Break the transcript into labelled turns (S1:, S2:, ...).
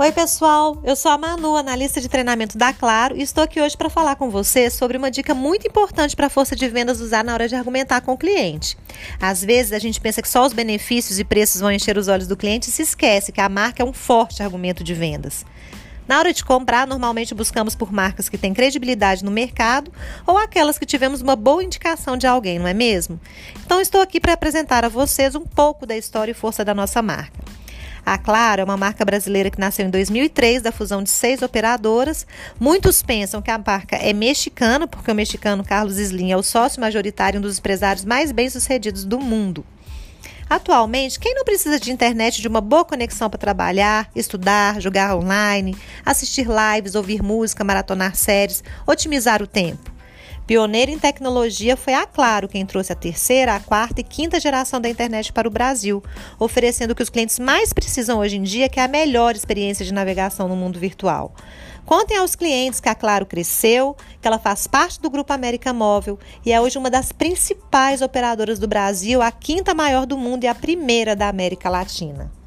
S1: Oi, pessoal. Eu sou a Manu, analista de treinamento da Claro, e estou aqui hoje para falar com você sobre uma dica muito importante para a força de vendas usar na hora de argumentar com o cliente. Às vezes a gente pensa que só os benefícios e preços vão encher os olhos do cliente e se esquece que a marca é um forte argumento de vendas. Na hora de comprar, normalmente buscamos por marcas que têm credibilidade no mercado ou aquelas que tivemos uma boa indicação de alguém, não é mesmo? Então estou aqui para apresentar a vocês um pouco da história e força da nossa marca. A Claro é uma marca brasileira que nasceu em 2003 da fusão de seis operadoras. Muitos pensam que a marca é mexicana, porque o mexicano Carlos Slim é o sócio majoritário um dos empresários mais bem-sucedidos do mundo. Atualmente, quem não precisa de internet de uma boa conexão para trabalhar, estudar, jogar online, assistir lives, ouvir música, maratonar séries, otimizar o tempo? Pioneira em tecnologia foi a Claro quem trouxe a terceira, a quarta e quinta geração da internet para o Brasil, oferecendo o que os clientes mais precisam hoje em dia, que é a melhor experiência de navegação no mundo virtual. Contem aos clientes que a Claro cresceu, que ela faz parte do Grupo América Móvel e é hoje uma das principais operadoras do Brasil, a quinta maior do mundo e a primeira da América Latina.